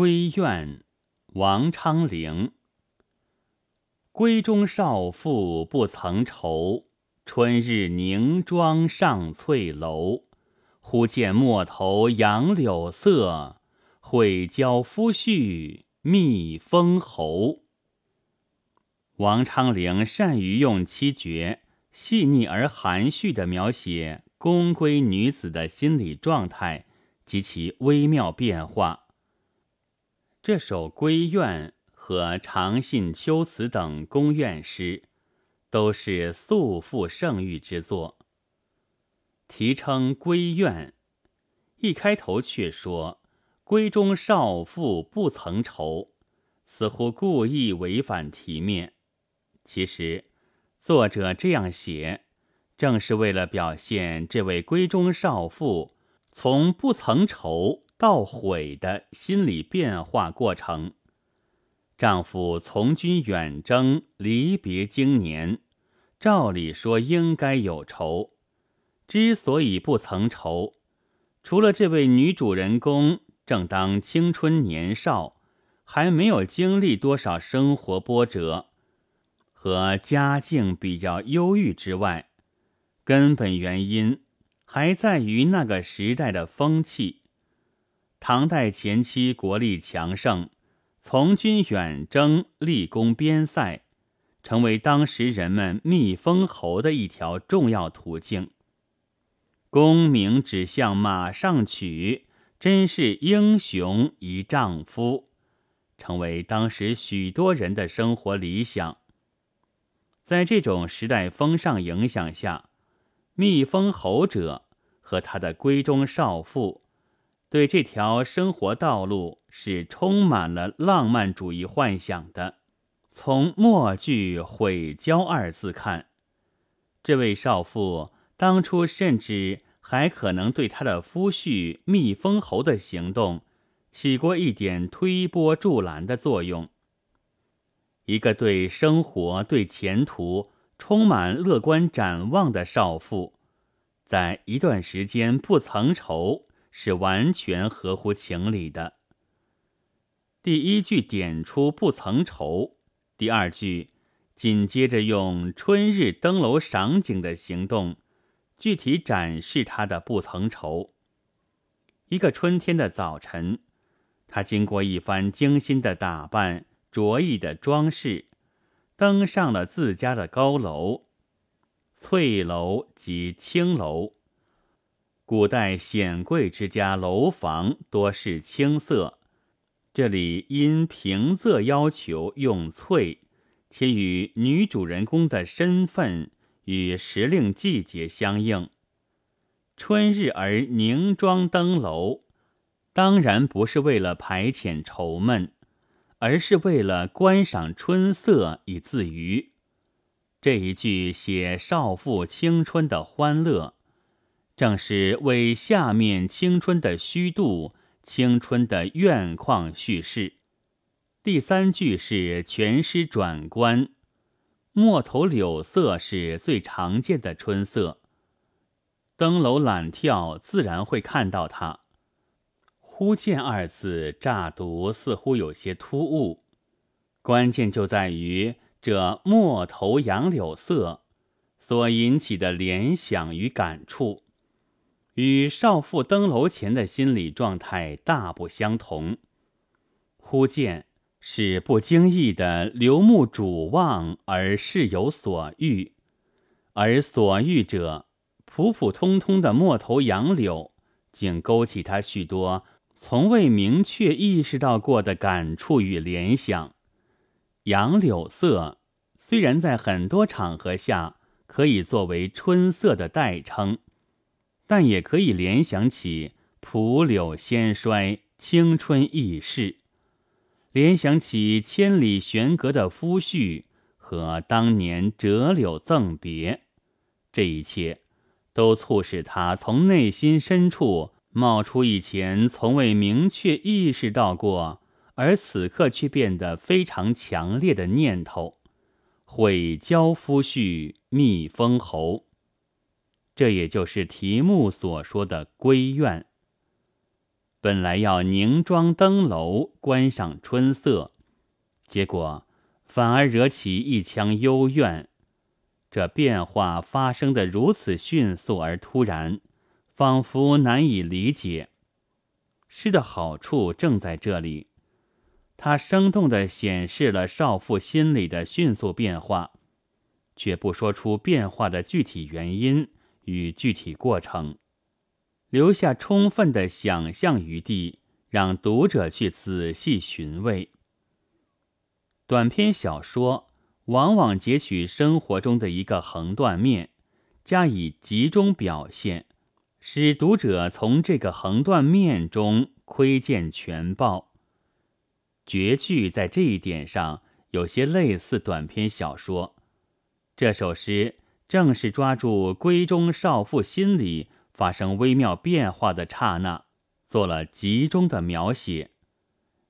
闺怨，王昌龄。闺中少妇不曾愁，春日凝妆上翠楼。忽见陌头杨柳色，会教夫婿觅封侯。王昌龄善于用七绝，细腻而含蓄地描写宫闺女子的心理状态及其微妙变化。这首《闺怨》和《长信秋词》等宫怨诗，都是素负盛誉之作。题称《闺怨》，一开头却说“闺中少妇不曾愁”，似乎故意违反题面。其实，作者这样写，正是为了表现这位闺中少妇从不曾愁。到悔的心理变化过程。丈夫从军远征，离别经年，照理说应该有愁。之所以不曾愁，除了这位女主人公正当青春年少，还没有经历多少生活波折，和家境比较忧郁之外，根本原因还在于那个时代的风气。唐代前期国力强盛，从军远征、立功边塞，成为当时人们觅封侯的一条重要途径。功名指向马上娶，真是英雄一丈夫，成为当时许多人的生活理想。在这种时代风尚影响下，觅封侯者和他的闺中少妇。对这条生活道路是充满了浪漫主义幻想的。从末句“悔交”二字看，这位少妇当初甚至还可能对她的夫婿蜜封侯的行动起过一点推波助澜的作用。一个对生活、对前途充满乐观展望的少妇，在一段时间不曾愁。是完全合乎情理的。第一句点出不曾愁，第二句紧接着用春日登楼赏景的行动，具体展示他的不曾愁。一个春天的早晨，他经过一番精心的打扮、着意的装饰，登上了自家的高楼——翠楼及青楼。古代显贵之家楼房多是青色，这里因平仄要求用翠，且与女主人公的身份与时令季节相应。春日而凝妆登楼，当然不是为了排遣愁闷，而是为了观赏春色以自娱。这一句写少妇青春的欢乐。正是为下面青春的虚度、青春的怨况叙事。第三句是全诗转关，陌头柳色是最常见的春色。登楼揽眺，自然会看到它。忽见二字乍读似乎有些突兀，关键就在于这陌头杨柳色所引起的联想与感触。与少妇登楼前的心理状态大不相同。忽见是不经意的流目主望而事有所欲，而所欲者普普通通的陌头杨柳，竟勾起他许多从未明确意识到过的感触与联想。杨柳色虽然在很多场合下可以作为春色的代称。但也可以联想起蒲柳先衰、青春易逝，联想起千里悬阁的夫婿和当年折柳赠别，这一切都促使他从内心深处冒出以前从未明确意识到过，而此刻却变得非常强烈的念头：悔交夫婿觅封侯。这也就是题目所说的闺怨。本来要凝妆登楼观赏春色，结果反而惹起一腔幽怨。这变化发生的如此迅速而突然，仿佛难以理解。诗的好处正在这里，它生动地显示了少妇心里的迅速变化，却不说出变化的具体原因与具体过程，留下充分的想象余地，让读者去仔细寻味。短篇小说。往往截取生活中的一个横断面，加以集中表现，使读者从这个横断面中窥见全貌。绝句在这一点上有些类似短篇小说。这首诗正是抓住闺中少妇心里发生微妙变化的刹那，做了集中的描写，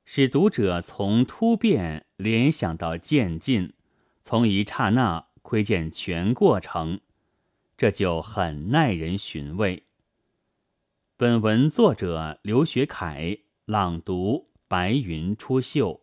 使读者从突变联想到渐进。从一刹那窥见全过程，这就很耐人寻味。本文作者刘学凯朗读：白云出岫。